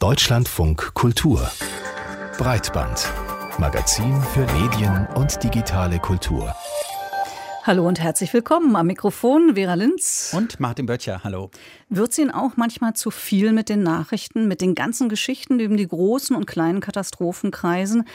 Deutschlandfunk Kultur Breitband Magazin für Medien und digitale Kultur. Hallo und herzlich willkommen am Mikrofon Vera Linz und Martin Böttcher. Hallo. Wird es Ihnen auch manchmal zu viel mit den Nachrichten, mit den ganzen Geschichten, die um die großen und kleinen Katastrophen kreisen?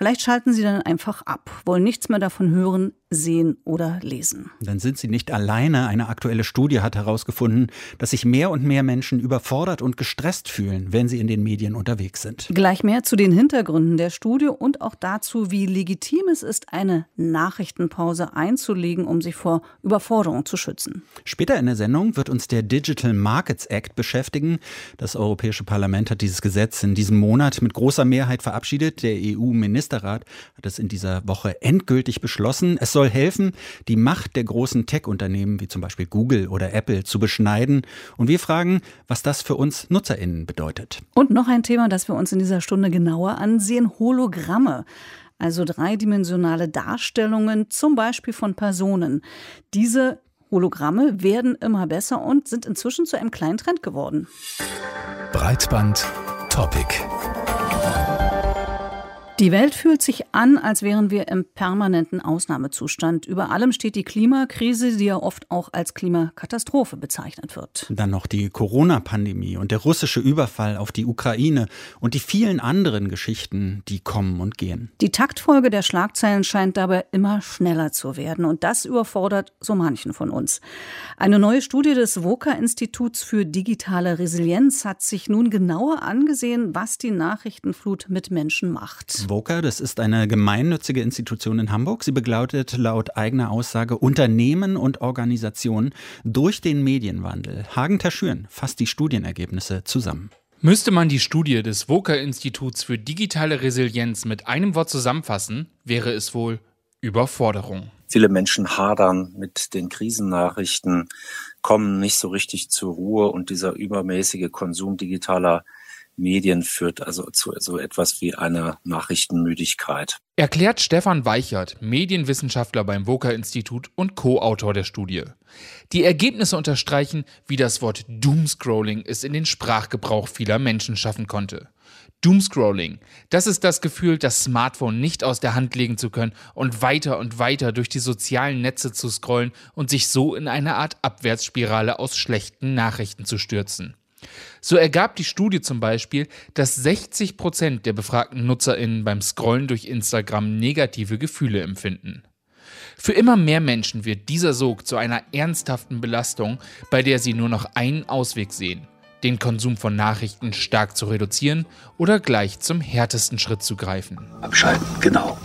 Vielleicht schalten Sie dann einfach ab, wollen nichts mehr davon hören, sehen oder lesen. Dann sind Sie nicht alleine. Eine aktuelle Studie hat herausgefunden, dass sich mehr und mehr Menschen überfordert und gestresst fühlen, wenn sie in den Medien unterwegs sind. Gleich mehr zu den Hintergründen der Studie und auch dazu, wie legitim es ist, eine Nachrichtenpause einzulegen, um sich vor Überforderung zu schützen. Später in der Sendung wird uns der Digital Markets Act beschäftigen. Das Europäische Parlament hat dieses Gesetz in diesem Monat mit großer Mehrheit verabschiedet. Der EU-Minister Ministerrat hat es in dieser Woche endgültig beschlossen. Es soll helfen, die Macht der großen Tech-Unternehmen wie zum Beispiel Google oder Apple zu beschneiden. Und wir fragen, was das für uns NutzerInnen bedeutet. Und noch ein Thema, das wir uns in dieser Stunde genauer ansehen: Hologramme also dreidimensionale Darstellungen, zum Beispiel von Personen. Diese Hologramme werden immer besser und sind inzwischen zu einem kleinen Trend geworden. Breitband Topic. Die Welt fühlt sich an, als wären wir im permanenten Ausnahmezustand. Über allem steht die Klimakrise, die ja oft auch als Klimakatastrophe bezeichnet wird. Dann noch die Corona-Pandemie und der russische Überfall auf die Ukraine und die vielen anderen Geschichten, die kommen und gehen. Die Taktfolge der Schlagzeilen scheint dabei immer schneller zu werden und das überfordert so manchen von uns. Eine neue Studie des WOKA-Instituts für digitale Resilienz hat sich nun genauer angesehen, was die Nachrichtenflut mit Menschen macht. Voca, das ist eine gemeinnützige Institution in Hamburg. Sie begleitet laut eigener Aussage Unternehmen und Organisationen durch den Medienwandel. Hagen Taschüren fasst die Studienergebnisse zusammen. Müsste man die Studie des Voca-Instituts für digitale Resilienz mit einem Wort zusammenfassen, wäre es wohl Überforderung. Viele Menschen hadern mit den Krisennachrichten, kommen nicht so richtig zur Ruhe und dieser übermäßige Konsum digitaler Medien führt also zu so etwas wie einer Nachrichtenmüdigkeit. Erklärt Stefan Weichert, Medienwissenschaftler beim Woker-Institut und Co-Autor der Studie. Die Ergebnisse unterstreichen, wie das Wort Doomscrolling es in den Sprachgebrauch vieler Menschen schaffen konnte. Doomscrolling, das ist das Gefühl, das Smartphone nicht aus der Hand legen zu können und weiter und weiter durch die sozialen Netze zu scrollen und sich so in eine Art Abwärtsspirale aus schlechten Nachrichten zu stürzen. So ergab die Studie zum Beispiel, dass 60 Prozent der befragten NutzerInnen beim Scrollen durch Instagram negative Gefühle empfinden. Für immer mehr Menschen wird dieser Sog zu einer ernsthaften Belastung, bei der sie nur noch einen Ausweg sehen, den Konsum von Nachrichten stark zu reduzieren oder gleich zum härtesten Schritt zu greifen. Abschalten, genau.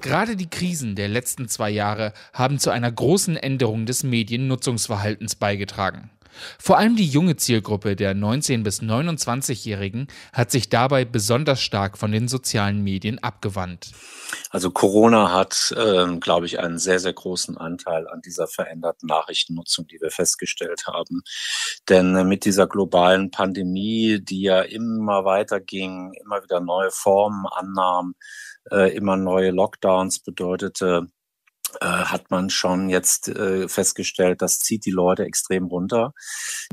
Gerade die Krisen der letzten zwei Jahre haben zu einer großen Änderung des Mediennutzungsverhaltens beigetragen. Vor allem die junge Zielgruppe der 19- bis 29-Jährigen hat sich dabei besonders stark von den sozialen Medien abgewandt. Also Corona hat, äh, glaube ich, einen sehr, sehr großen Anteil an dieser veränderten Nachrichtennutzung, die wir festgestellt haben. Denn äh, mit dieser globalen Pandemie, die ja immer weiter ging, immer wieder neue Formen annahm, äh, immer neue Lockdowns bedeutete, hat man schon jetzt äh, festgestellt, das zieht die Leute extrem runter.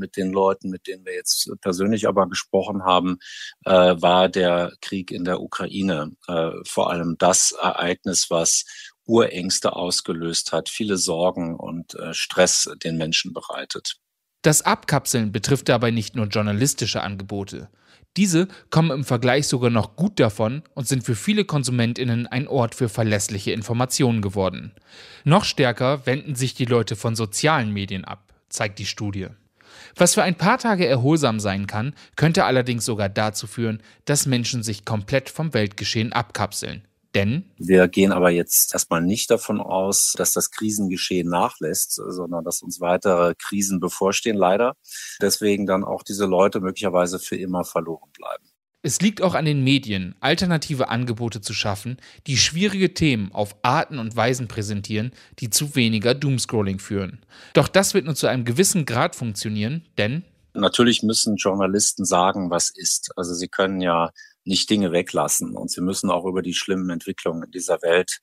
Mit den Leuten, mit denen wir jetzt persönlich aber gesprochen haben, äh, war der Krieg in der Ukraine äh, vor allem das Ereignis, was Urängste ausgelöst hat, viele Sorgen und äh, Stress den Menschen bereitet. Das Abkapseln betrifft dabei nicht nur journalistische Angebote. Diese kommen im Vergleich sogar noch gut davon und sind für viele Konsumentinnen ein Ort für verlässliche Informationen geworden. Noch stärker wenden sich die Leute von sozialen Medien ab, zeigt die Studie. Was für ein paar Tage erholsam sein kann, könnte allerdings sogar dazu führen, dass Menschen sich komplett vom Weltgeschehen abkapseln. Denn wir gehen aber jetzt erstmal nicht davon aus, dass das Krisengeschehen nachlässt, sondern dass uns weitere Krisen bevorstehen, leider. Deswegen dann auch diese Leute möglicherweise für immer verloren bleiben. Es liegt auch an den Medien, alternative Angebote zu schaffen, die schwierige Themen auf Arten und Weisen präsentieren, die zu weniger Doomscrolling führen. Doch das wird nur zu einem gewissen Grad funktionieren, denn Natürlich müssen Journalisten sagen, was ist. Also sie können ja nicht Dinge weglassen. Und sie müssen auch über die schlimmen Entwicklungen in dieser Welt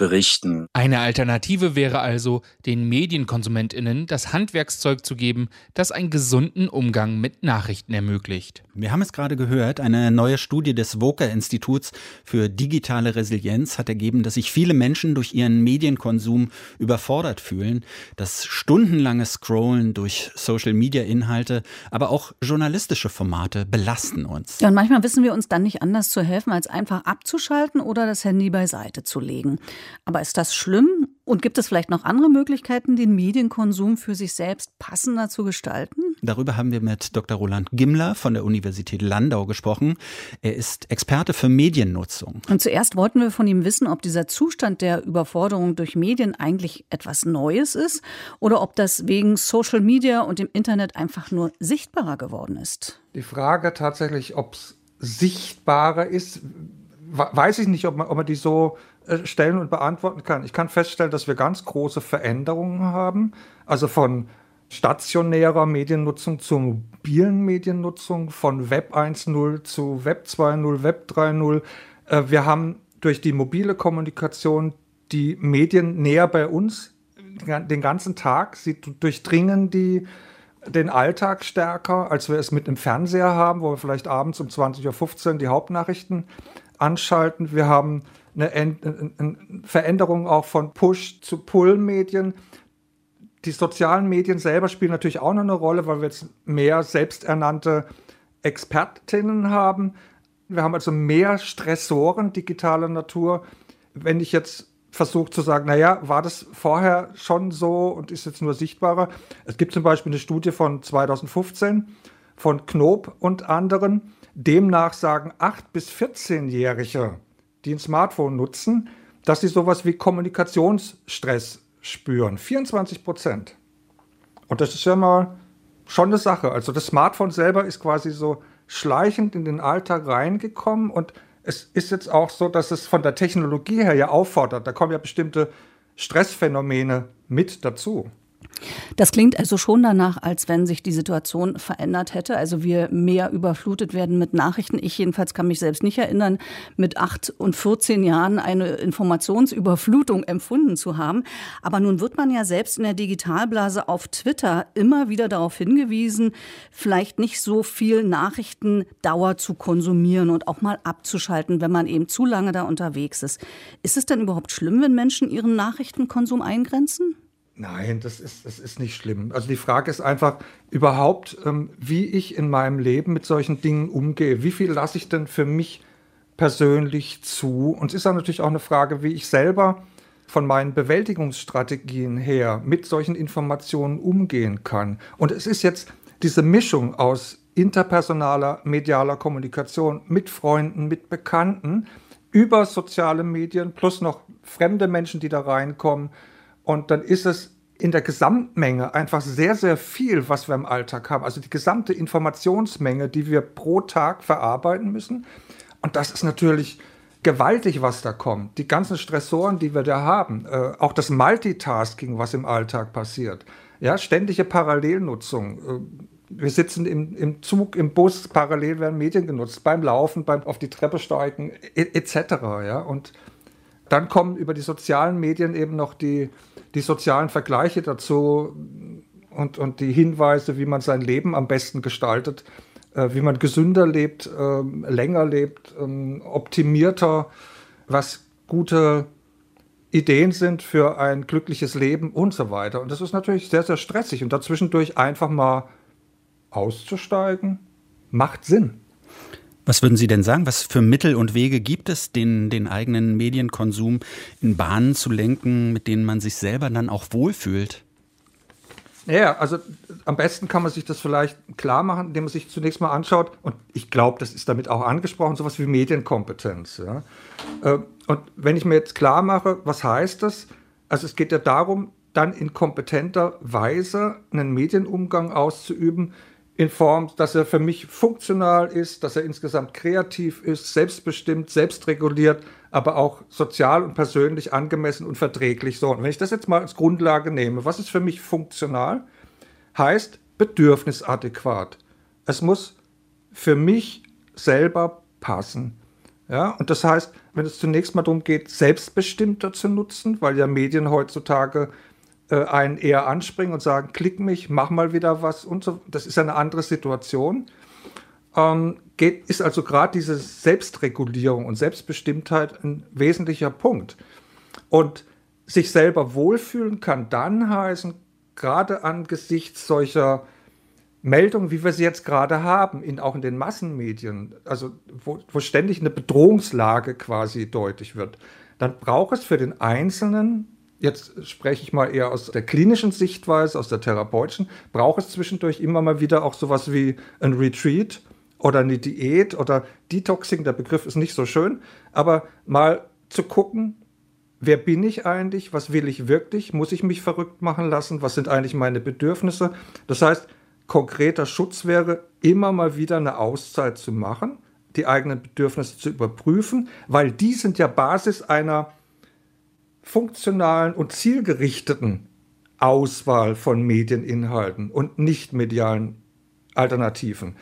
berichten. Eine Alternative wäre also, den Medienkonsumentinnen das Handwerkszeug zu geben, das einen gesunden Umgang mit Nachrichten ermöglicht. Wir haben es gerade gehört, eine neue Studie des Woker-Instituts für digitale Resilienz hat ergeben, dass sich viele Menschen durch ihren Medienkonsum überfordert fühlen. Das stundenlange Scrollen durch Social-Media-Inhalte, aber auch journalistische Formate belasten uns. Ja, und manchmal wissen wir uns dann nicht anders zu helfen, als einfach abzuschalten oder das Handy beiseite zu legen. Aber ist das schlimm? Und gibt es vielleicht noch andere Möglichkeiten, den Medienkonsum für sich selbst passender zu gestalten? Darüber haben wir mit Dr. Roland Gimmler von der Universität Landau gesprochen. Er ist Experte für Mediennutzung. Und zuerst wollten wir von ihm wissen, ob dieser Zustand der Überforderung durch Medien eigentlich etwas Neues ist oder ob das wegen Social Media und dem Internet einfach nur sichtbarer geworden ist. Die Frage tatsächlich, ob es sichtbarer ist, weiß ich nicht, ob man, ob man die so stellen und beantworten kann. Ich kann feststellen, dass wir ganz große Veränderungen haben, also von stationärer Mediennutzung zur mobilen Mediennutzung, von Web 1.0 zu Web 2.0, Web 3.0. Äh, wir haben durch die mobile Kommunikation die Medien näher bei uns den ganzen Tag. Sie durchdringen die, den Alltag stärker, als wir es mit dem Fernseher haben, wo wir vielleicht abends um 20.15 Uhr die Hauptnachrichten anschalten. Wir haben eine, eine Veränderung auch von Push zu Pull-Medien. Die sozialen Medien selber spielen natürlich auch noch eine Rolle, weil wir jetzt mehr selbsternannte Expertinnen haben. Wir haben also mehr Stressoren digitaler Natur. Wenn ich jetzt versuche zu sagen, naja, war das vorher schon so und ist jetzt nur sichtbarer? Es gibt zum Beispiel eine Studie von 2015 von Knob und anderen. Demnach sagen 8- bis 14-Jährige, die ein Smartphone nutzen, dass sie sowas wie Kommunikationsstress spüren. 24 Prozent. Und das ist ja mal schon eine Sache. Also das Smartphone selber ist quasi so schleichend in den Alltag reingekommen und es ist jetzt auch so, dass es von der Technologie her ja auffordert. Da kommen ja bestimmte Stressphänomene mit dazu. Das klingt also schon danach, als wenn sich die Situation verändert hätte. Also wir mehr überflutet werden mit Nachrichten. Ich jedenfalls kann mich selbst nicht erinnern, mit acht und 14 Jahren eine Informationsüberflutung empfunden zu haben. Aber nun wird man ja selbst in der Digitalblase auf Twitter immer wieder darauf hingewiesen, vielleicht nicht so viel Nachrichtendauer zu konsumieren und auch mal abzuschalten, wenn man eben zu lange da unterwegs ist. Ist es denn überhaupt schlimm, wenn Menschen ihren Nachrichtenkonsum eingrenzen? Nein, das ist, das ist nicht schlimm. Also die Frage ist einfach überhaupt, ähm, wie ich in meinem Leben mit solchen Dingen umgehe. Wie viel lasse ich denn für mich persönlich zu? Und es ist dann natürlich auch eine Frage, wie ich selber von meinen Bewältigungsstrategien her mit solchen Informationen umgehen kann. Und es ist jetzt diese Mischung aus interpersonaler, medialer Kommunikation mit Freunden, mit Bekannten, über soziale Medien, plus noch fremde Menschen, die da reinkommen, und dann ist es in der Gesamtmenge einfach sehr, sehr viel, was wir im Alltag haben. Also die gesamte Informationsmenge, die wir pro Tag verarbeiten müssen. Und das ist natürlich gewaltig, was da kommt. Die ganzen Stressoren, die wir da haben. Äh, auch das Multitasking, was im Alltag passiert. Ja, ständige Parallelnutzung. Äh, wir sitzen im, im Zug, im Bus, parallel werden Medien genutzt, beim Laufen, beim auf die Treppe steigen, etc. Ja? Und dann kommen über die sozialen Medien eben noch die, die sozialen Vergleiche dazu und, und die Hinweise, wie man sein Leben am besten gestaltet, äh, wie man gesünder lebt, äh, länger lebt, äh, optimierter, was gute Ideen sind für ein glückliches Leben und so weiter. Und das ist natürlich sehr, sehr stressig. Und dazwischendurch einfach mal auszusteigen, macht Sinn. Was würden Sie denn sagen? Was für Mittel und Wege gibt es, den, den eigenen Medienkonsum in Bahnen zu lenken, mit denen man sich selber dann auch wohlfühlt? Ja, also am besten kann man sich das vielleicht klar machen, indem man sich zunächst mal anschaut, und ich glaube, das ist damit auch angesprochen, sowas wie Medienkompetenz. Ja. Äh, und wenn ich mir jetzt klar mache, was heißt das? Also es geht ja darum, dann in kompetenter Weise einen Medienumgang auszuüben, in Form, dass er für mich funktional ist, dass er insgesamt kreativ ist, selbstbestimmt, selbstreguliert, aber auch sozial und persönlich angemessen und verträglich. So, und wenn ich das jetzt mal als Grundlage nehme, was ist für mich funktional? Heißt bedürfnisadäquat. Es muss für mich selber passen. Ja, und das heißt, wenn es zunächst mal darum geht, selbstbestimmter zu nutzen, weil ja Medien heutzutage äh, einen eher anspringen und sagen, klick mich, mach mal wieder was und so, das ist eine andere Situation. Ähm, geht, ist also gerade diese Selbstregulierung und Selbstbestimmtheit ein wesentlicher Punkt. Und sich selber wohlfühlen kann dann heißen, gerade angesichts solcher Meldungen, wie wir sie jetzt gerade haben, in, auch in den Massenmedien, also wo, wo ständig eine Bedrohungslage quasi deutlich wird, dann braucht es für den Einzelnen, jetzt spreche ich mal eher aus der klinischen Sichtweise, aus der therapeutischen, braucht es zwischendurch immer mal wieder auch sowas wie ein Retreat oder eine Diät oder Detoxing, der Begriff ist nicht so schön, aber mal zu gucken, wer bin ich eigentlich, was will ich wirklich, muss ich mich verrückt machen lassen, was sind eigentlich meine Bedürfnisse. Das heißt, konkreter Schutz wäre, immer mal wieder eine Auszeit zu machen, die eigenen Bedürfnisse zu überprüfen, weil die sind ja Basis einer funktionalen und zielgerichteten Auswahl von Medieninhalten und nicht medialen Alternativen.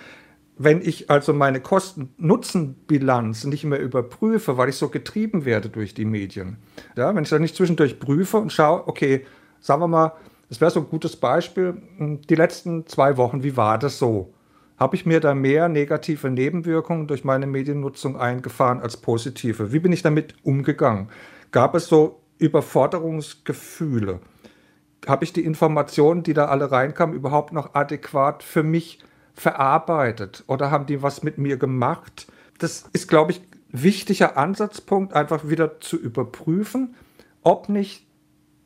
Wenn ich also meine Kosten-Nutzen-Bilanz nicht mehr überprüfe, weil ich so getrieben werde durch die Medien, ja, wenn ich dann nicht zwischendurch prüfe und schaue, okay, sagen wir mal, das wäre so ein gutes Beispiel, hm, die letzten zwei Wochen, wie war das so? Habe ich mir da mehr negative Nebenwirkungen durch meine Mediennutzung eingefahren als positive? Wie bin ich damit umgegangen? Gab es so Überforderungsgefühle? Habe ich die Informationen, die da alle reinkamen, überhaupt noch adäquat für mich verarbeitet oder haben die was mit mir gemacht? Das ist, glaube ich, wichtiger Ansatzpunkt, einfach wieder zu überprüfen, ob nicht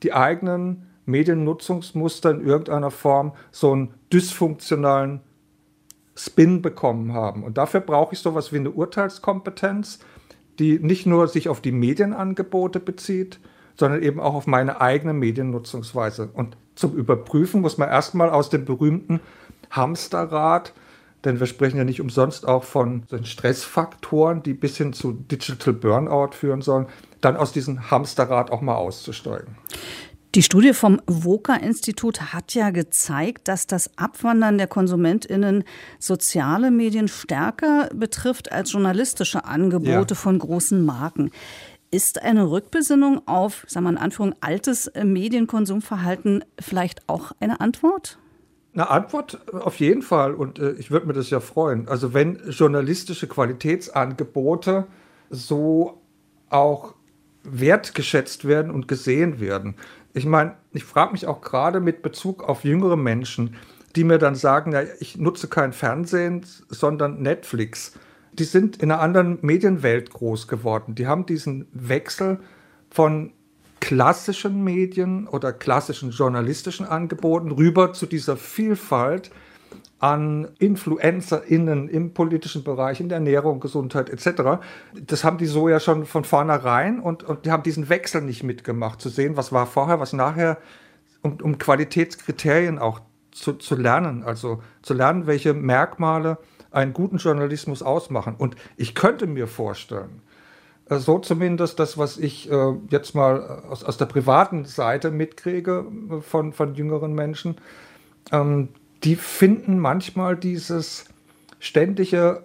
die eigenen Mediennutzungsmuster in irgendeiner Form so einen dysfunktionalen Spin bekommen haben. Und dafür brauche ich sowas wie eine Urteilskompetenz, die nicht nur sich auf die Medienangebote bezieht, sondern eben auch auf meine eigene Mediennutzungsweise. Und zum Überprüfen muss man erstmal aus dem berühmten Hamsterrad, denn wir sprechen ja nicht umsonst auch von den Stressfaktoren, die bis hin zu Digital Burnout führen sollen, dann aus diesem Hamsterrad auch mal auszusteigen. Die Studie vom VOCA-Institut hat ja gezeigt, dass das Abwandern der KonsumentInnen soziale Medien stärker betrifft als journalistische Angebote ja. von großen Marken. Ist eine Rückbesinnung auf, sagen wir in Anführung, altes Medienkonsumverhalten vielleicht auch eine Antwort? Eine Antwort auf jeden Fall und äh, ich würde mir das ja freuen. Also wenn journalistische Qualitätsangebote so auch wertgeschätzt werden und gesehen werden. Ich meine, ich frage mich auch gerade mit Bezug auf jüngere Menschen, die mir dann sagen, ja, ich nutze kein Fernsehen, sondern Netflix. Die sind in einer anderen Medienwelt groß geworden. Die haben diesen Wechsel von klassischen Medien oder klassischen journalistischen Angeboten rüber zu dieser Vielfalt an InfluencerInnen im politischen Bereich, in der Ernährung, Gesundheit etc. Das haben die so ja schon von vornherein und, und die haben diesen Wechsel nicht mitgemacht, zu sehen, was war vorher, was nachher, um, um Qualitätskriterien auch zu, zu lernen, also zu lernen, welche Merkmale einen guten Journalismus ausmachen. Und ich könnte mir vorstellen, äh, so zumindest das, was ich äh, jetzt mal aus, aus der privaten Seite mitkriege äh, von, von jüngeren Menschen, ähm, die finden manchmal dieses ständige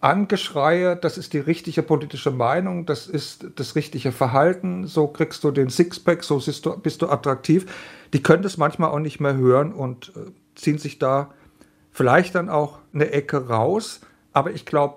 Angeschreie, das ist die richtige politische Meinung, das ist das richtige Verhalten, so kriegst du den Sixpack, so bist du, bist du attraktiv. Die können das manchmal auch nicht mehr hören und äh, ziehen sich da vielleicht dann auch eine Ecke raus. Aber ich glaube,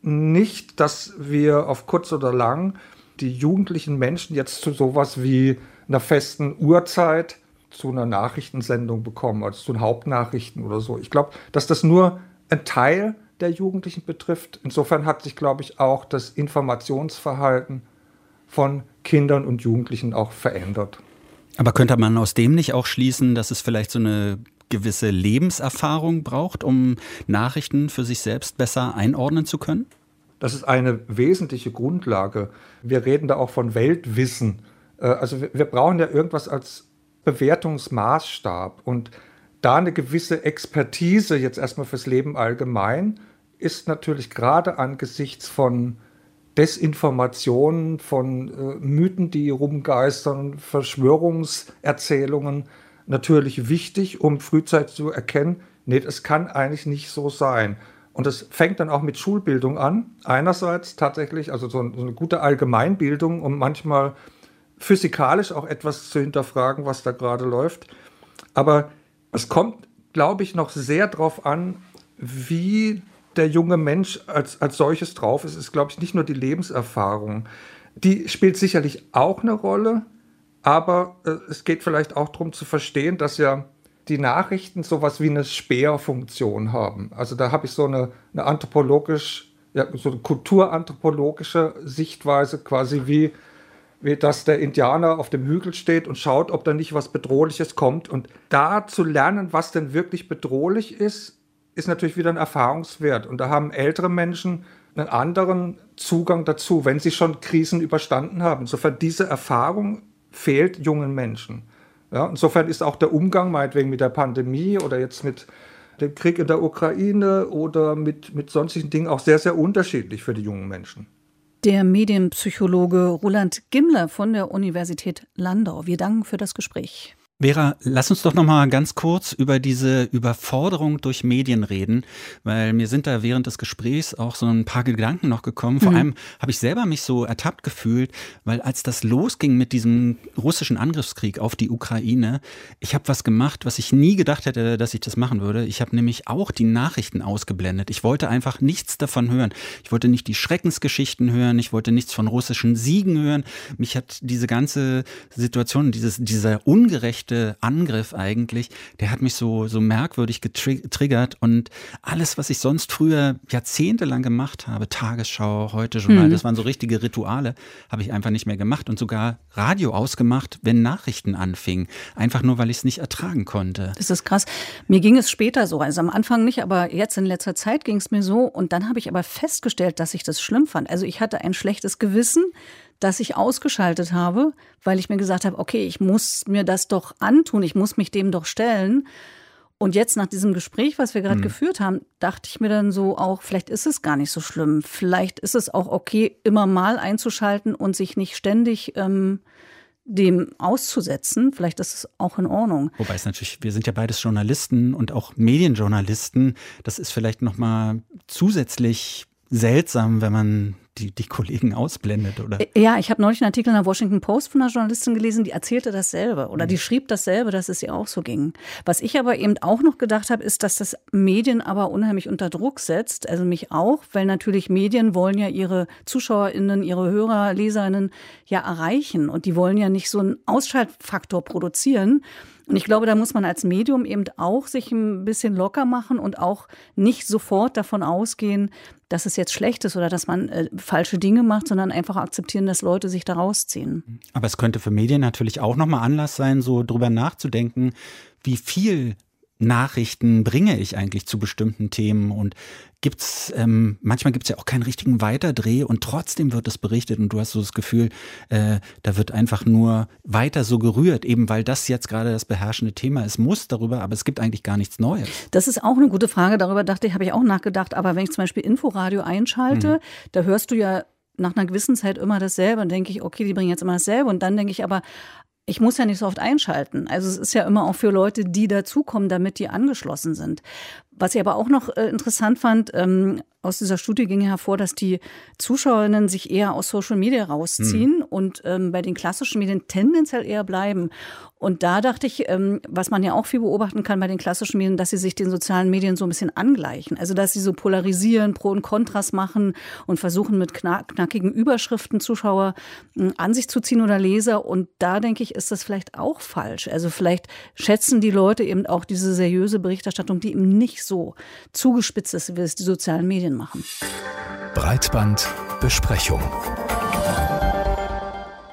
nicht, dass wir auf kurz oder lang die jugendlichen Menschen jetzt zu sowas wie einer festen Uhrzeit zu einer Nachrichtensendung bekommen, also zu den Hauptnachrichten oder so. Ich glaube, dass das nur ein Teil der Jugendlichen betrifft. Insofern hat sich, glaube ich, auch das Informationsverhalten von Kindern und Jugendlichen auch verändert. Aber könnte man aus dem nicht auch schließen, dass es vielleicht so eine gewisse Lebenserfahrung braucht, um Nachrichten für sich selbst besser einordnen zu können? Das ist eine wesentliche Grundlage. Wir reden da auch von Weltwissen. Äh, also wir brauchen ja irgendwas als Bewertungsmaßstab. Und da eine gewisse Expertise jetzt erstmal fürs Leben allgemein ist natürlich gerade angesichts von Desinformationen, von äh, Mythen, die rumgeistern, Verschwörungserzählungen natürlich wichtig, um frühzeitig zu erkennen, nee, es kann eigentlich nicht so sein. Und das fängt dann auch mit Schulbildung an. Einerseits tatsächlich, also so, eine gute Allgemeinbildung, um manchmal physikalisch auch etwas zu hinterfragen, was da gerade läuft. Aber es kommt, glaube ich, noch sehr darauf an, wie der junge Mensch als, als solches drauf ist. Es ist, glaube ich, nicht nur die Lebenserfahrung. Die spielt sicherlich auch eine Rolle, aber äh, es geht vielleicht auch darum zu verstehen, dass ja die Nachrichten sowas wie eine Speerfunktion haben. Also da habe ich so eine, eine anthropologisch, ja, so eine kulturanthropologische Sichtweise, quasi wie, wie dass der Indianer auf dem Hügel steht und schaut, ob da nicht was Bedrohliches kommt. Und da zu lernen, was denn wirklich bedrohlich ist, ist natürlich wieder ein Erfahrungswert. Und da haben ältere Menschen einen anderen Zugang dazu, wenn sie schon Krisen überstanden haben. Insofern diese Erfahrung fehlt jungen Menschen. Ja, insofern ist auch der Umgang meinetwegen mit der Pandemie oder jetzt mit dem Krieg in der Ukraine oder mit, mit sonstigen Dingen auch sehr, sehr unterschiedlich für die jungen Menschen. Der Medienpsychologe Roland Gimler von der Universität Landau. Wir danken für das Gespräch. Vera, lass uns doch noch mal ganz kurz über diese Überforderung durch Medien reden, weil mir sind da während des Gesprächs auch so ein paar Gedanken noch gekommen. Vor mhm. allem habe ich selber mich so ertappt gefühlt, weil als das losging mit diesem russischen Angriffskrieg auf die Ukraine, ich habe was gemacht, was ich nie gedacht hätte, dass ich das machen würde. Ich habe nämlich auch die Nachrichten ausgeblendet. Ich wollte einfach nichts davon hören. Ich wollte nicht die Schreckensgeschichten hören. Ich wollte nichts von russischen Siegen hören. Mich hat diese ganze Situation, dieses, dieser ungerechte rechte Angriff eigentlich, der hat mich so, so merkwürdig getriggert und alles, was ich sonst früher jahrzehntelang gemacht habe, Tagesschau, heute Journal, mhm. das waren so richtige Rituale, habe ich einfach nicht mehr gemacht und sogar Radio ausgemacht, wenn Nachrichten anfingen. Einfach nur, weil ich es nicht ertragen konnte. Das ist krass. Mir ging es später so, also am Anfang nicht, aber jetzt in letzter Zeit ging es mir so und dann habe ich aber festgestellt, dass ich das schlimm fand. Also ich hatte ein schlechtes Gewissen, das ich ausgeschaltet habe, weil ich mir gesagt habe, okay, ich muss mir das doch antun, ich muss mich dem doch stellen. Und jetzt nach diesem Gespräch, was wir gerade mhm. geführt haben, dachte ich mir dann so auch, vielleicht ist es gar nicht so schlimm. Vielleicht ist es auch okay, immer mal einzuschalten und sich nicht ständig ähm, dem auszusetzen. Vielleicht ist es auch in Ordnung. Wobei es natürlich, wir sind ja beides Journalisten und auch Medienjournalisten. Das ist vielleicht noch mal zusätzlich seltsam, wenn man die, die Kollegen ausblendet, oder? Äh, ja, ich habe neulich einen Artikel in der Washington Post von einer Journalistin gelesen, die erzählte dasselbe oder die mhm. schrieb dasselbe, dass es ihr auch so ging. Was ich aber eben auch noch gedacht habe, ist, dass das Medien aber unheimlich unter Druck setzt, also mich auch, weil natürlich Medien wollen ja ihre ZuschauerInnen, ihre Hörer, LeserInnen ja erreichen und die wollen ja nicht so einen Ausschaltfaktor produzieren. Und ich glaube, da muss man als Medium eben auch sich ein bisschen locker machen und auch nicht sofort davon ausgehen, dass es jetzt schlecht ist oder dass man äh, falsche Dinge macht, sondern einfach akzeptieren, dass Leute sich da rausziehen. Aber es könnte für Medien natürlich auch nochmal Anlass sein, so drüber nachzudenken, wie viel Nachrichten bringe ich eigentlich zu bestimmten Themen und gibt's ähm, manchmal gibt's ja auch keinen richtigen Weiterdreh und trotzdem wird es berichtet und du hast so das Gefühl, äh, da wird einfach nur weiter so gerührt, eben weil das jetzt gerade das beherrschende Thema ist, muss darüber, aber es gibt eigentlich gar nichts Neues. Das ist auch eine gute Frage, darüber dachte ich, habe ich auch nachgedacht, aber wenn ich zum Beispiel Inforadio einschalte, mhm. da hörst du ja nach einer gewissen Zeit immer dasselbe und denke ich, okay, die bringen jetzt immer dasselbe und dann denke ich aber, ich muss ja nicht so oft einschalten. Also es ist ja immer auch für Leute, die dazukommen, damit die angeschlossen sind. Was ich aber auch noch äh, interessant fand, ähm, aus dieser Studie ging hervor, dass die Zuschauerinnen sich eher aus Social Media rausziehen mhm. und ähm, bei den klassischen Medien tendenziell eher bleiben. Und da dachte ich, ähm, was man ja auch viel beobachten kann bei den klassischen Medien, dass sie sich den sozialen Medien so ein bisschen angleichen. Also dass sie so polarisieren, Pro und Kontras machen und versuchen mit knackigen Überschriften Zuschauer äh, an sich zu ziehen oder Leser. Und da denke ich, ist das vielleicht auch falsch. Also vielleicht schätzen die Leute eben auch diese seriöse Berichterstattung, die eben nicht so zugespitzt ist, wie es die sozialen Medien machen. Breitbandbesprechung.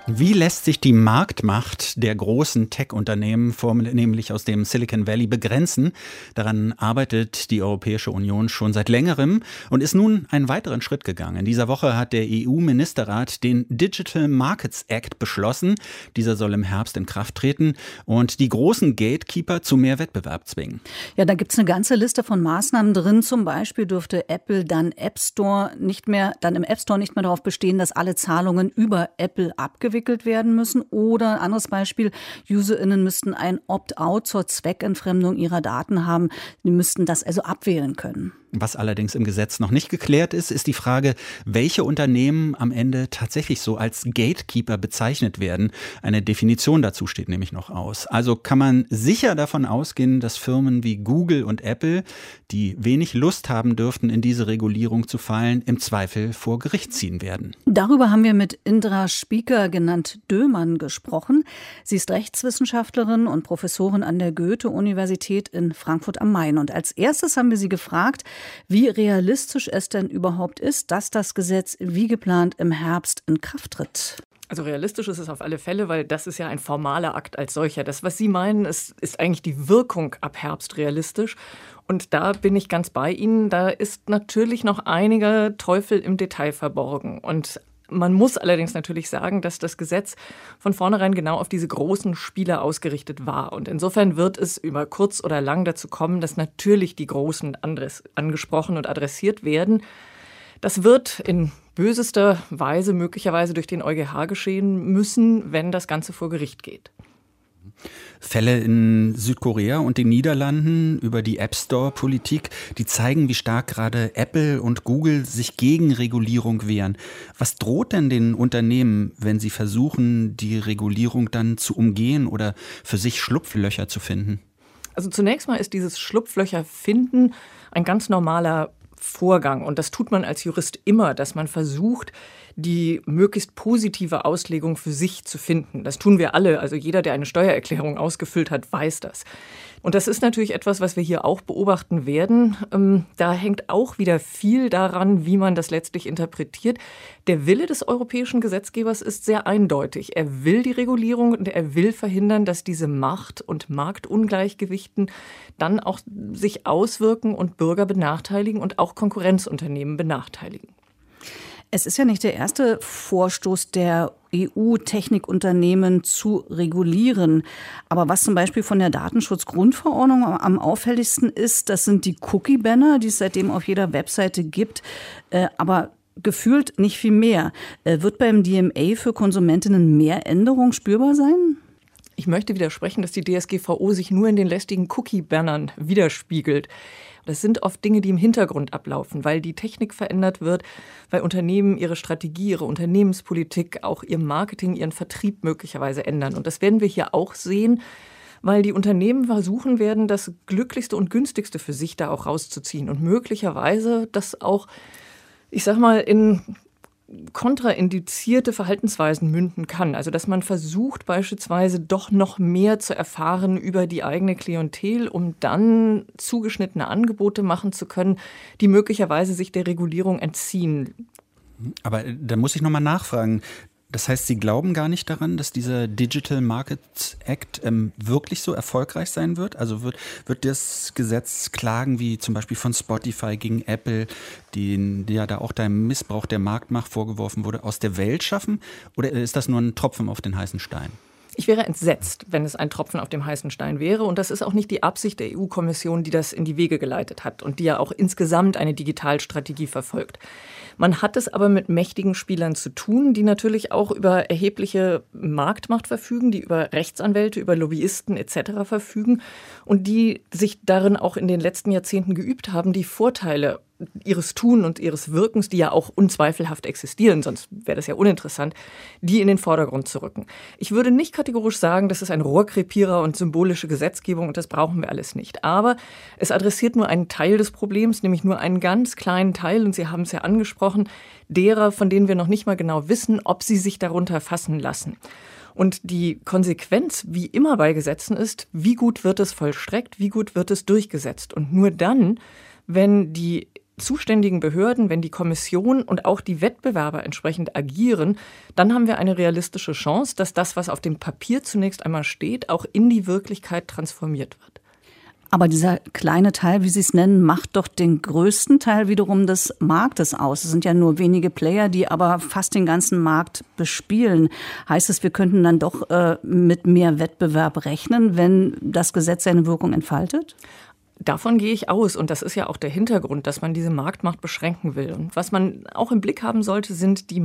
Wie lässt sich die Marktmacht der großen Tech-Unternehmen, vornehmlich aus dem Silicon Valley, begrenzen? Daran arbeitet die Europäische Union schon seit längerem und ist nun einen weiteren Schritt gegangen. In dieser Woche hat der EU-Ministerrat den Digital Markets Act beschlossen. Dieser soll im Herbst in Kraft treten und die großen Gatekeeper zu mehr Wettbewerb zwingen. Ja, da gibt es eine ganze Liste von Maßnahmen drin. Zum Beispiel dürfte Apple dann App Store nicht mehr, dann im App Store nicht mehr darauf bestehen, dass alle Zahlungen über Apple abgewickelt abgewickelt werden müssen. Oder ein anderes Beispiel, UserInnen müssten ein Opt-out zur Zweckentfremdung ihrer Daten haben. Die müssten das also abwählen können. Was allerdings im Gesetz noch nicht geklärt ist, ist die Frage, welche Unternehmen am Ende tatsächlich so als Gatekeeper bezeichnet werden. Eine Definition dazu steht nämlich noch aus. Also kann man sicher davon ausgehen, dass Firmen wie Google und Apple, die wenig Lust haben dürften, in diese Regulierung zu fallen, im Zweifel vor Gericht ziehen werden. Darüber haben wir mit Indra Spieker, genannt Dömann, gesprochen. Sie ist Rechtswissenschaftlerin und Professorin an der Goethe-Universität in Frankfurt am Main. Und als erstes haben wir sie gefragt, wie realistisch es denn überhaupt ist, dass das Gesetz wie geplant im Herbst in Kraft tritt. Also realistisch ist es auf alle Fälle, weil das ist ja ein formaler Akt als solcher. Das, was Sie meinen, ist, ist eigentlich die Wirkung ab Herbst realistisch. Und da bin ich ganz bei Ihnen. Da ist natürlich noch einiger Teufel im Detail verborgen. Und man muss allerdings natürlich sagen, dass das Gesetz von vornherein genau auf diese großen Spieler ausgerichtet war. Und insofern wird es über kurz oder lang dazu kommen, dass natürlich die Großen angesprochen und adressiert werden. Das wird in bösester Weise möglicherweise durch den EuGH geschehen müssen, wenn das Ganze vor Gericht geht. Fälle in Südkorea und den Niederlanden über die App Store-Politik, die zeigen, wie stark gerade Apple und Google sich gegen Regulierung wehren. Was droht denn den Unternehmen, wenn sie versuchen, die Regulierung dann zu umgehen oder für sich Schlupflöcher zu finden? Also zunächst mal ist dieses Schlupflöcher finden ein ganz normaler Vorgang. Und das tut man als Jurist immer, dass man versucht, die möglichst positive Auslegung für sich zu finden. Das tun wir alle. Also jeder, der eine Steuererklärung ausgefüllt hat, weiß das. Und das ist natürlich etwas, was wir hier auch beobachten werden. Ähm, da hängt auch wieder viel daran, wie man das letztlich interpretiert. Der Wille des europäischen Gesetzgebers ist sehr eindeutig. Er will die Regulierung und er will verhindern, dass diese Macht- und Marktungleichgewichten dann auch sich auswirken und Bürger benachteiligen und auch Konkurrenzunternehmen benachteiligen. Es ist ja nicht der erste Vorstoß der EU-Technikunternehmen zu regulieren. Aber was zum Beispiel von der Datenschutzgrundverordnung am auffälligsten ist, das sind die Cookie-Banner, die es seitdem auf jeder Webseite gibt. Äh, aber gefühlt nicht viel mehr. Äh, wird beim DMA für Konsumentinnen mehr Änderung spürbar sein? Ich möchte widersprechen, dass die DSGVO sich nur in den lästigen Cookie-Bannern widerspiegelt. Das sind oft Dinge, die im Hintergrund ablaufen, weil die Technik verändert wird, weil Unternehmen ihre Strategie, ihre Unternehmenspolitik, auch ihr Marketing, ihren Vertrieb möglicherweise ändern. Und das werden wir hier auch sehen weil die Unternehmen versuchen werden, das Glücklichste und Günstigste für sich da auch rauszuziehen und möglicherweise das auch, ich sag mal, in kontraindizierte Verhaltensweisen münden kann. Also dass man versucht beispielsweise doch noch mehr zu erfahren über die eigene Klientel, um dann zugeschnittene Angebote machen zu können, die möglicherweise sich der Regulierung entziehen. Aber da muss ich nochmal nachfragen. Das heißt, Sie glauben gar nicht daran, dass dieser Digital Markets Act ähm, wirklich so erfolgreich sein wird? Also wird, wird das Gesetz Klagen wie zum Beispiel von Spotify gegen Apple, die ja da auch der Missbrauch der Marktmacht vorgeworfen wurde, aus der Welt schaffen? Oder ist das nur ein Tropfen auf den heißen Stein? Ich wäre entsetzt, wenn es ein Tropfen auf dem heißen Stein wäre. Und das ist auch nicht die Absicht der EU-Kommission, die das in die Wege geleitet hat und die ja auch insgesamt eine Digitalstrategie verfolgt. Man hat es aber mit mächtigen Spielern zu tun, die natürlich auch über erhebliche Marktmacht verfügen, die über Rechtsanwälte, über Lobbyisten etc. verfügen und die sich darin auch in den letzten Jahrzehnten geübt haben, die Vorteile ihres Tun und ihres Wirkens, die ja auch unzweifelhaft existieren, sonst wäre das ja uninteressant, die in den Vordergrund zu rücken. Ich würde nicht kategorisch sagen, das ist ein Rohrkrepierer und symbolische Gesetzgebung und das brauchen wir alles nicht. Aber es adressiert nur einen Teil des Problems, nämlich nur einen ganz kleinen Teil, und Sie haben es ja angesprochen, derer, von denen wir noch nicht mal genau wissen, ob sie sich darunter fassen lassen. Und die Konsequenz, wie immer bei Gesetzen ist, wie gut wird es vollstreckt, wie gut wird es durchgesetzt. Und nur dann, wenn die zuständigen Behörden, wenn die Kommission und auch die Wettbewerber entsprechend agieren, dann haben wir eine realistische Chance, dass das, was auf dem Papier zunächst einmal steht, auch in die Wirklichkeit transformiert wird. Aber dieser kleine Teil, wie Sie es nennen, macht doch den größten Teil wiederum des Marktes aus. Es sind ja nur wenige Player, die aber fast den ganzen Markt bespielen. Heißt es, wir könnten dann doch äh, mit mehr Wettbewerb rechnen, wenn das Gesetz seine Wirkung entfaltet? Davon gehe ich aus und das ist ja auch der Hintergrund, dass man diese Marktmacht beschränken will. Und was man auch im Blick haben sollte, sind die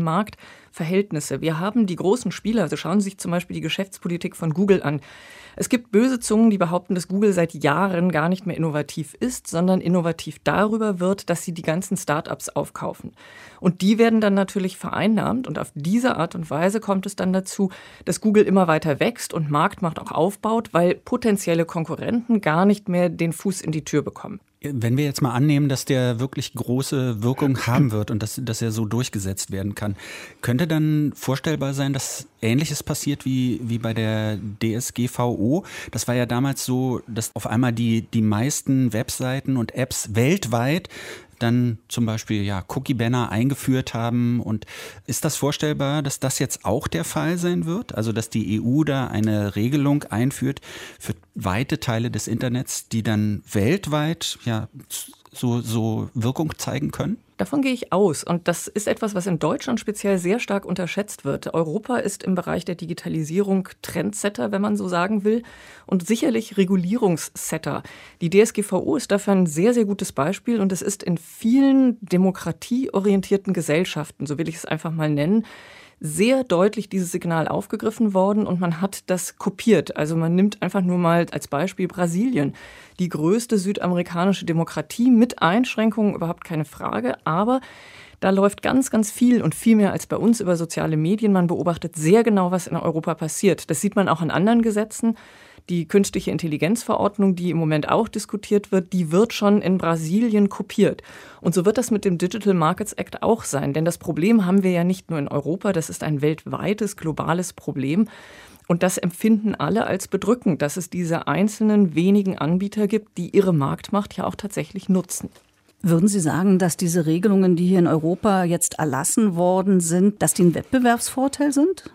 Marktverhältnisse. Wir haben die großen Spieler, also schauen Sie sich zum Beispiel die Geschäftspolitik von Google an. Es gibt böse Zungen, die behaupten, dass Google seit Jahren gar nicht mehr innovativ ist, sondern innovativ darüber wird, dass sie die ganzen Startups aufkaufen. Und die werden dann natürlich vereinnahmt und auf diese Art und Weise kommt es dann dazu, dass Google immer weiter wächst und Marktmacht auch aufbaut, weil potenzielle Konkurrenten gar nicht mehr den Fuß in die Tür bekommen. Wenn wir jetzt mal annehmen, dass der wirklich große Wirkung haben wird und dass, dass er so durchgesetzt werden kann, könnte dann vorstellbar sein, dass Ähnliches passiert wie, wie bei der DSGVO? Das war ja damals so, dass auf einmal die, die meisten Webseiten und Apps weltweit dann zum Beispiel ja Cookie-Banner eingeführt haben. Und ist das vorstellbar, dass das jetzt auch der Fall sein wird? Also dass die EU da eine Regelung einführt für weite Teile des Internets, die dann weltweit ja so, so Wirkung zeigen können? Davon gehe ich aus. Und das ist etwas, was in Deutschland speziell sehr stark unterschätzt wird. Europa ist im Bereich der Digitalisierung Trendsetter, wenn man so sagen will, und sicherlich Regulierungssetter. Die DSGVO ist dafür ein sehr, sehr gutes Beispiel und es ist in vielen demokratieorientierten Gesellschaften, so will ich es einfach mal nennen, sehr deutlich dieses Signal aufgegriffen worden und man hat das kopiert. Also man nimmt einfach nur mal als Beispiel Brasilien, die größte südamerikanische Demokratie mit Einschränkungen, überhaupt keine Frage, aber da läuft ganz, ganz viel und viel mehr als bei uns über soziale Medien. Man beobachtet sehr genau, was in Europa passiert. Das sieht man auch in anderen Gesetzen. Die künstliche Intelligenzverordnung, die im Moment auch diskutiert wird, die wird schon in Brasilien kopiert. Und so wird das mit dem Digital Markets Act auch sein. Denn das Problem haben wir ja nicht nur in Europa, das ist ein weltweites, globales Problem. Und das empfinden alle als bedrückend, dass es diese einzelnen wenigen Anbieter gibt, die ihre Marktmacht ja auch tatsächlich nutzen. Würden Sie sagen, dass diese Regelungen, die hier in Europa jetzt erlassen worden sind, dass die ein Wettbewerbsvorteil sind?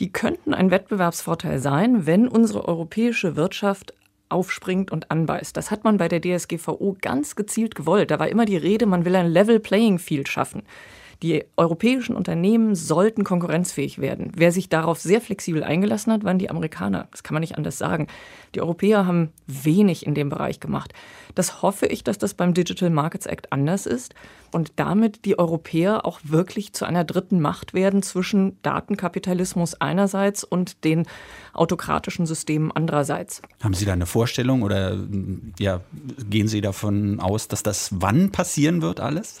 Die könnten ein Wettbewerbsvorteil sein, wenn unsere europäische Wirtschaft aufspringt und anbeißt. Das hat man bei der DSGVO ganz gezielt gewollt. Da war immer die Rede, man will ein Level Playing Field schaffen. Die europäischen Unternehmen sollten konkurrenzfähig werden. Wer sich darauf sehr flexibel eingelassen hat, waren die Amerikaner. Das kann man nicht anders sagen. Die Europäer haben wenig in dem Bereich gemacht. Das hoffe ich, dass das beim Digital Markets Act anders ist und damit die Europäer auch wirklich zu einer dritten Macht werden zwischen Datenkapitalismus einerseits und den autokratischen Systemen andererseits. Haben Sie da eine Vorstellung oder ja, gehen Sie davon aus, dass das wann passieren wird alles?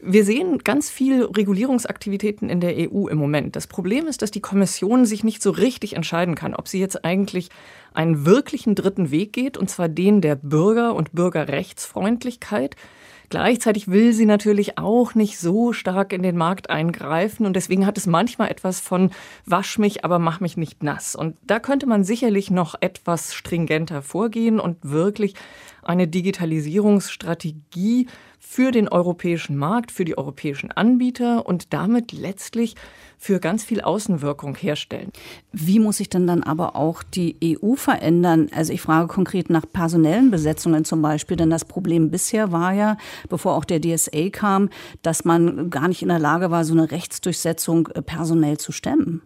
Wir sehen ganz viel Regulierungsaktivitäten in der EU im Moment. Das Problem ist, dass die Kommission sich nicht so richtig entscheiden kann, ob sie jetzt eigentlich einen wirklichen dritten Weg geht, und zwar den der Bürger- und Bürgerrechtsfreundlichkeit. Gleichzeitig will sie natürlich auch nicht so stark in den Markt eingreifen und deswegen hat es manchmal etwas von wasch mich, aber mach mich nicht nass. Und da könnte man sicherlich noch etwas stringenter vorgehen und wirklich eine Digitalisierungsstrategie für den europäischen Markt, für die europäischen Anbieter und damit letztlich für ganz viel Außenwirkung herstellen. Wie muss sich denn dann aber auch die EU verändern? Also ich frage konkret nach personellen Besetzungen zum Beispiel, denn das Problem bisher war ja, bevor auch der DSA kam, dass man gar nicht in der Lage war, so eine Rechtsdurchsetzung äh, personell zu stemmen.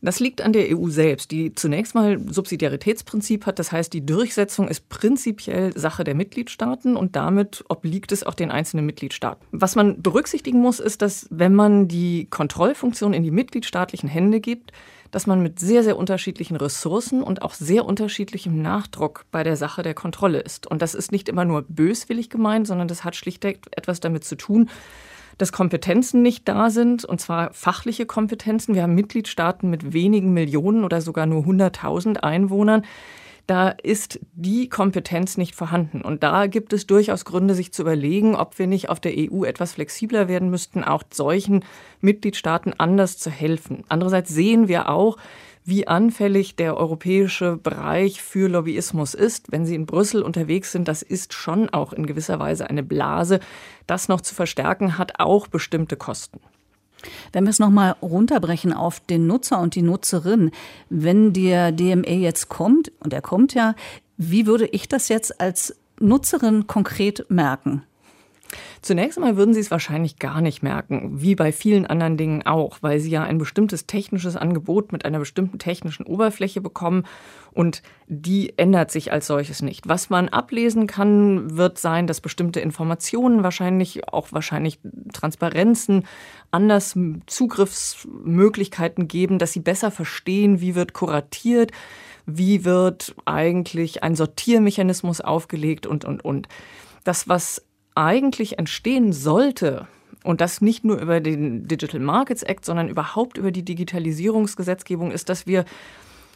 Das liegt an der EU selbst, die zunächst mal Subsidiaritätsprinzip hat. Das heißt, die Durchsetzung ist prinzipiell Sache der Mitgliedstaaten und damit obliegt es auch den einzelnen Mitgliedstaaten. Was man berücksichtigen muss, ist, dass wenn man die Kontrollfunktion in die mitgliedstaatlichen Hände gibt, dass man mit sehr, sehr unterschiedlichen Ressourcen und auch sehr unterschiedlichem Nachdruck bei der Sache der Kontrolle ist. Und das ist nicht immer nur böswillig gemeint, sondern das hat schlichtweg etwas damit zu tun, dass Kompetenzen nicht da sind, und zwar fachliche Kompetenzen. Wir haben Mitgliedstaaten mit wenigen Millionen oder sogar nur 100.000 Einwohnern. Da ist die Kompetenz nicht vorhanden. Und da gibt es durchaus Gründe, sich zu überlegen, ob wir nicht auf der EU etwas flexibler werden müssten, auch solchen Mitgliedstaaten anders zu helfen. Andererseits sehen wir auch, wie anfällig der europäische Bereich für Lobbyismus ist. Wenn Sie in Brüssel unterwegs sind, das ist schon auch in gewisser Weise eine Blase. Das noch zu verstärken hat auch bestimmte Kosten. Wenn wir es nochmal runterbrechen auf den Nutzer und die Nutzerin, wenn der DMA jetzt kommt, und er kommt ja, wie würde ich das jetzt als Nutzerin konkret merken? Zunächst einmal würden Sie es wahrscheinlich gar nicht merken, wie bei vielen anderen Dingen auch, weil Sie ja ein bestimmtes technisches Angebot mit einer bestimmten technischen Oberfläche bekommen und die ändert sich als solches nicht. Was man ablesen kann, wird sein, dass bestimmte Informationen wahrscheinlich, auch wahrscheinlich Transparenzen, anders Zugriffsmöglichkeiten geben, dass Sie besser verstehen, wie wird kuratiert, wie wird eigentlich ein Sortiermechanismus aufgelegt und, und, und. Das, was eigentlich entstehen sollte, und das nicht nur über den Digital Markets Act, sondern überhaupt über die Digitalisierungsgesetzgebung, ist, dass wir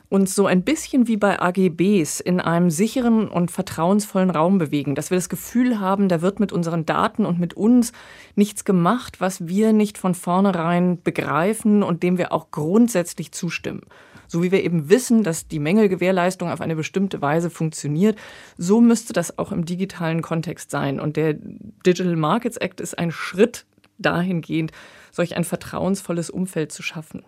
uns so ein bisschen wie bei AGBs in einem sicheren und vertrauensvollen Raum bewegen, dass wir das Gefühl haben, da wird mit unseren Daten und mit uns nichts gemacht, was wir nicht von vornherein begreifen und dem wir auch grundsätzlich zustimmen. So wie wir eben wissen, dass die Mängelgewährleistung auf eine bestimmte Weise funktioniert, so müsste das auch im digitalen Kontext sein. Und der Digital Markets Act ist ein Schritt dahingehend, solch ein vertrauensvolles Umfeld zu schaffen.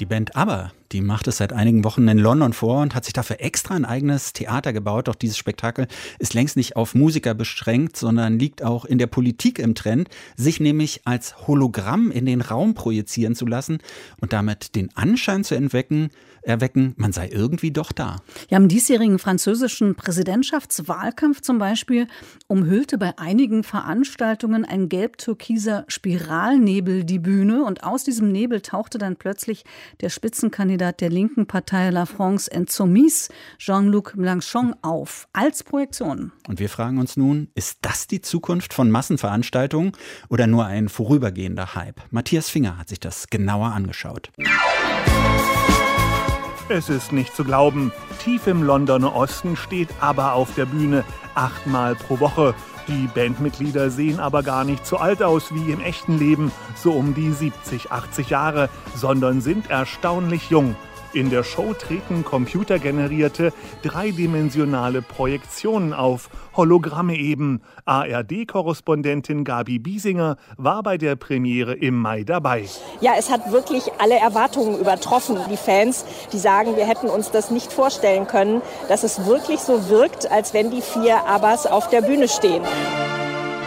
Die Band ABBA, die macht es seit einigen Wochen in London vor und hat sich dafür extra ein eigenes Theater gebaut. Doch dieses Spektakel ist längst nicht auf Musiker beschränkt, sondern liegt auch in der Politik im Trend, sich nämlich als Hologramm in den Raum projizieren zu lassen und damit den Anschein zu entwecken, erwecken, man sei irgendwie doch da. Ja, im diesjährigen französischen Präsidentschaftswahlkampf zum Beispiel umhüllte bei einigen Veranstaltungen ein gelb-türkiser Spiralnebel die Bühne und aus diesem Nebel tauchte dann plötzlich der Spitzenkandidat der linken Partei La France Insoumise, Jean-Luc Mélenchon, auf als Projektion. Und wir fragen uns nun, ist das die Zukunft von Massenveranstaltungen oder nur ein vorübergehender Hype? Matthias Finger hat sich das genauer angeschaut. Es ist nicht zu glauben, tief im Londoner Osten steht ABBA auf der Bühne, achtmal pro Woche. Die Bandmitglieder sehen aber gar nicht so alt aus wie im echten Leben, so um die 70, 80 Jahre, sondern sind erstaunlich jung. In der Show treten computergenerierte, dreidimensionale Projektionen auf, Hologramme eben. ARD-Korrespondentin Gabi Biesinger war bei der Premiere im Mai dabei. Ja, es hat wirklich alle Erwartungen übertroffen. Die Fans, die sagen, wir hätten uns das nicht vorstellen können, dass es wirklich so wirkt, als wenn die vier Abbas auf der Bühne stehen.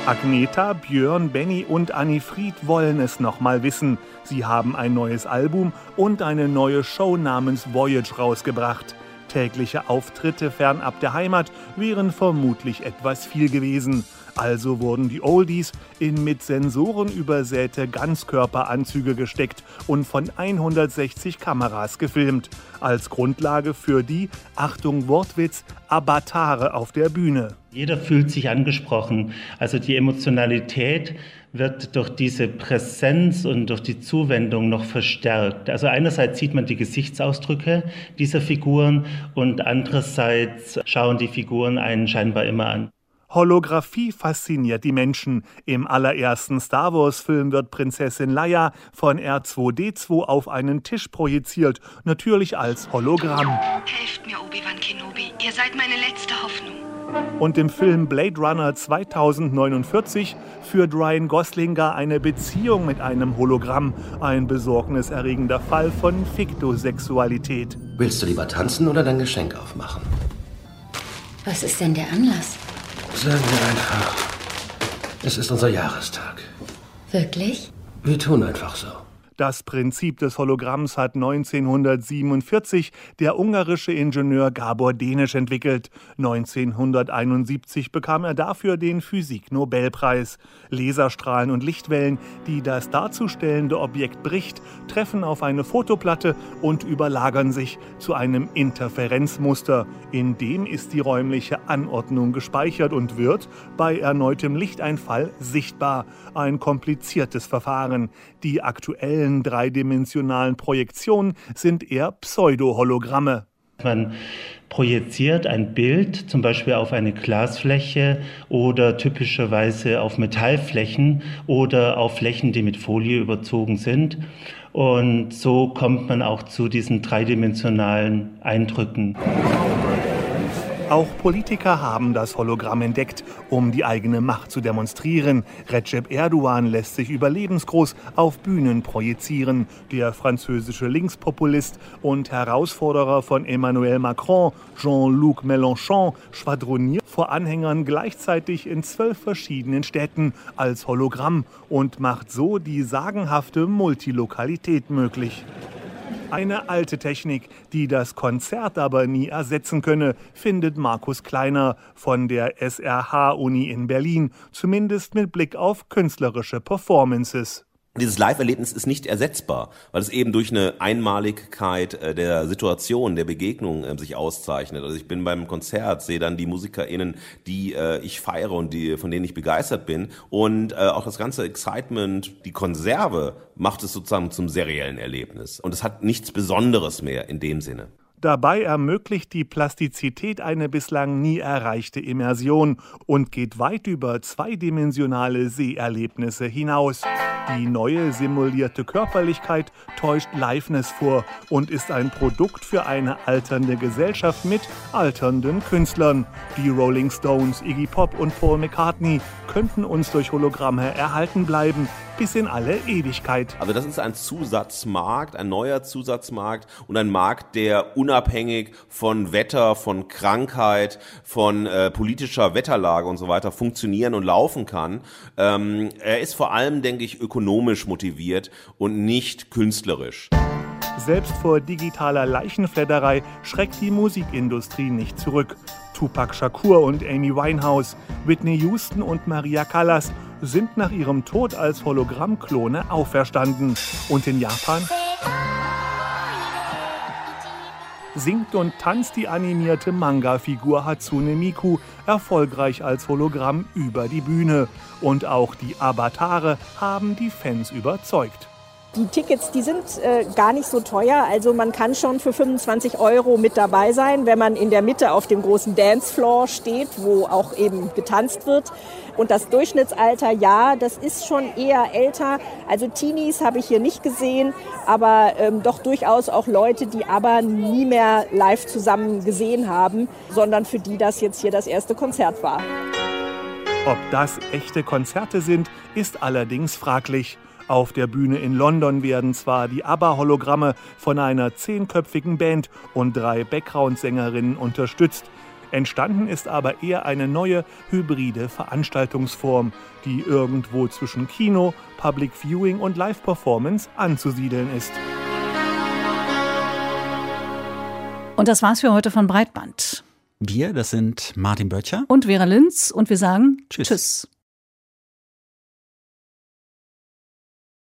Agneta, Björn, Benny und Annie Fried wollen es noch mal wissen. Sie haben ein neues Album und eine neue Show namens Voyage rausgebracht. Tägliche Auftritte fernab der Heimat wären vermutlich etwas viel gewesen. Also wurden die Oldies in mit Sensoren übersäte Ganzkörperanzüge gesteckt und von 160 Kameras gefilmt. Als Grundlage für die, Achtung Wortwitz, Avatare auf der Bühne. Jeder fühlt sich angesprochen. Also die Emotionalität wird durch diese Präsenz und durch die Zuwendung noch verstärkt. Also einerseits sieht man die Gesichtsausdrücke dieser Figuren und andererseits schauen die Figuren einen scheinbar immer an. Holographie fasziniert die Menschen. Im allerersten Star Wars-Film wird Prinzessin Leia von R2D2 auf einen Tisch projiziert, natürlich als Hologramm. Helft mir, Obi-Wan Kenobi. Ihr seid meine letzte Hoffnung. Und im Film Blade Runner 2049 führt Ryan Gosling gar eine Beziehung mit einem Hologramm. Ein besorgniserregender Fall von Fiktosexualität. Willst du lieber tanzen oder dein Geschenk aufmachen? Was ist denn der Anlass? Sagen wir einfach, es ist unser Jahrestag. Wirklich? Wir tun einfach so. Das Prinzip des Hologramms hat 1947 der ungarische Ingenieur Gabor Denisch entwickelt. 1971 bekam er dafür den Physik-Nobelpreis. Laserstrahlen und Lichtwellen, die das darzustellende Objekt bricht, treffen auf eine Fotoplatte und überlagern sich zu einem Interferenzmuster. In dem ist die räumliche Anordnung gespeichert und wird bei erneutem Lichteinfall sichtbar. Ein kompliziertes Verfahren. Die aktuellen dreidimensionalen Projektionen sind eher Pseudo-Hologramme. Man projiziert ein Bild zum Beispiel auf eine Glasfläche oder typischerweise auf Metallflächen oder auf Flächen, die mit Folie überzogen sind. Und so kommt man auch zu diesen dreidimensionalen Eindrücken. Auch Politiker haben das Hologramm entdeckt, um die eigene Macht zu demonstrieren. Recep Erdogan lässt sich überlebensgroß auf Bühnen projizieren. Der französische Linkspopulist und Herausforderer von Emmanuel Macron, Jean-Luc Mélenchon, schwadroniert vor Anhängern gleichzeitig in zwölf verschiedenen Städten als Hologramm und macht so die sagenhafte Multilokalität möglich. Eine alte Technik, die das Konzert aber nie ersetzen könne, findet Markus Kleiner von der SRH-Uni in Berlin, zumindest mit Blick auf künstlerische Performances. Dieses Live-Erlebnis ist nicht ersetzbar, weil es eben durch eine Einmaligkeit äh, der Situation, der Begegnung äh, sich auszeichnet. Also ich bin beim Konzert, sehe dann die MusikerInnen, die äh, ich feiere und die, von denen ich begeistert bin. Und äh, auch das ganze Excitement, die Konserve macht es sozusagen zum seriellen Erlebnis. Und es hat nichts Besonderes mehr in dem Sinne. Dabei ermöglicht die Plastizität eine bislang nie erreichte Immersion und geht weit über zweidimensionale Seherlebnisse hinaus. Die neue simulierte Körperlichkeit täuscht Liveness vor und ist ein Produkt für eine alternde Gesellschaft mit alternden Künstlern. Die Rolling Stones, Iggy Pop und Paul McCartney könnten uns durch Hologramme erhalten bleiben, bis in alle Ewigkeit. Also das ist ein Zusatzmarkt, ein neuer Zusatzmarkt und ein Markt, der unabhängig von Wetter, von Krankheit, von äh, politischer Wetterlage und so weiter funktionieren und laufen kann. Ähm, er ist vor allem, denke ich, ökonomisch motiviert und nicht künstlerisch. Selbst vor digitaler Leichenfledderei schreckt die Musikindustrie nicht zurück. Tupac Shakur und Amy Winehouse, Whitney Houston und Maria Callas sind nach ihrem Tod als Hologrammklone auferstanden. Und in Japan singt und tanzt die animierte Manga-Figur Hatsune Miku erfolgreich als Hologramm über die Bühne. Und auch die Avatare haben die Fans überzeugt. Die Tickets, die sind äh, gar nicht so teuer. Also man kann schon für 25 Euro mit dabei sein, wenn man in der Mitte auf dem großen Dancefloor steht, wo auch eben getanzt wird. Und das Durchschnittsalter, ja, das ist schon eher älter. Also Teenies habe ich hier nicht gesehen, aber ähm, doch durchaus auch Leute, die aber nie mehr live zusammen gesehen haben, sondern für die das jetzt hier das erste Konzert war. Ob das echte Konzerte sind, ist allerdings fraglich. Auf der Bühne in London werden zwar die ABBA-Hologramme von einer zehnköpfigen Band und drei Background-Sängerinnen unterstützt. Entstanden ist aber eher eine neue, hybride Veranstaltungsform, die irgendwo zwischen Kino, Public Viewing und Live-Performance anzusiedeln ist. Und das war's für heute von Breitband. Wir, das sind Martin Böttcher und Vera Linz und wir sagen Tschüss. Tschüss.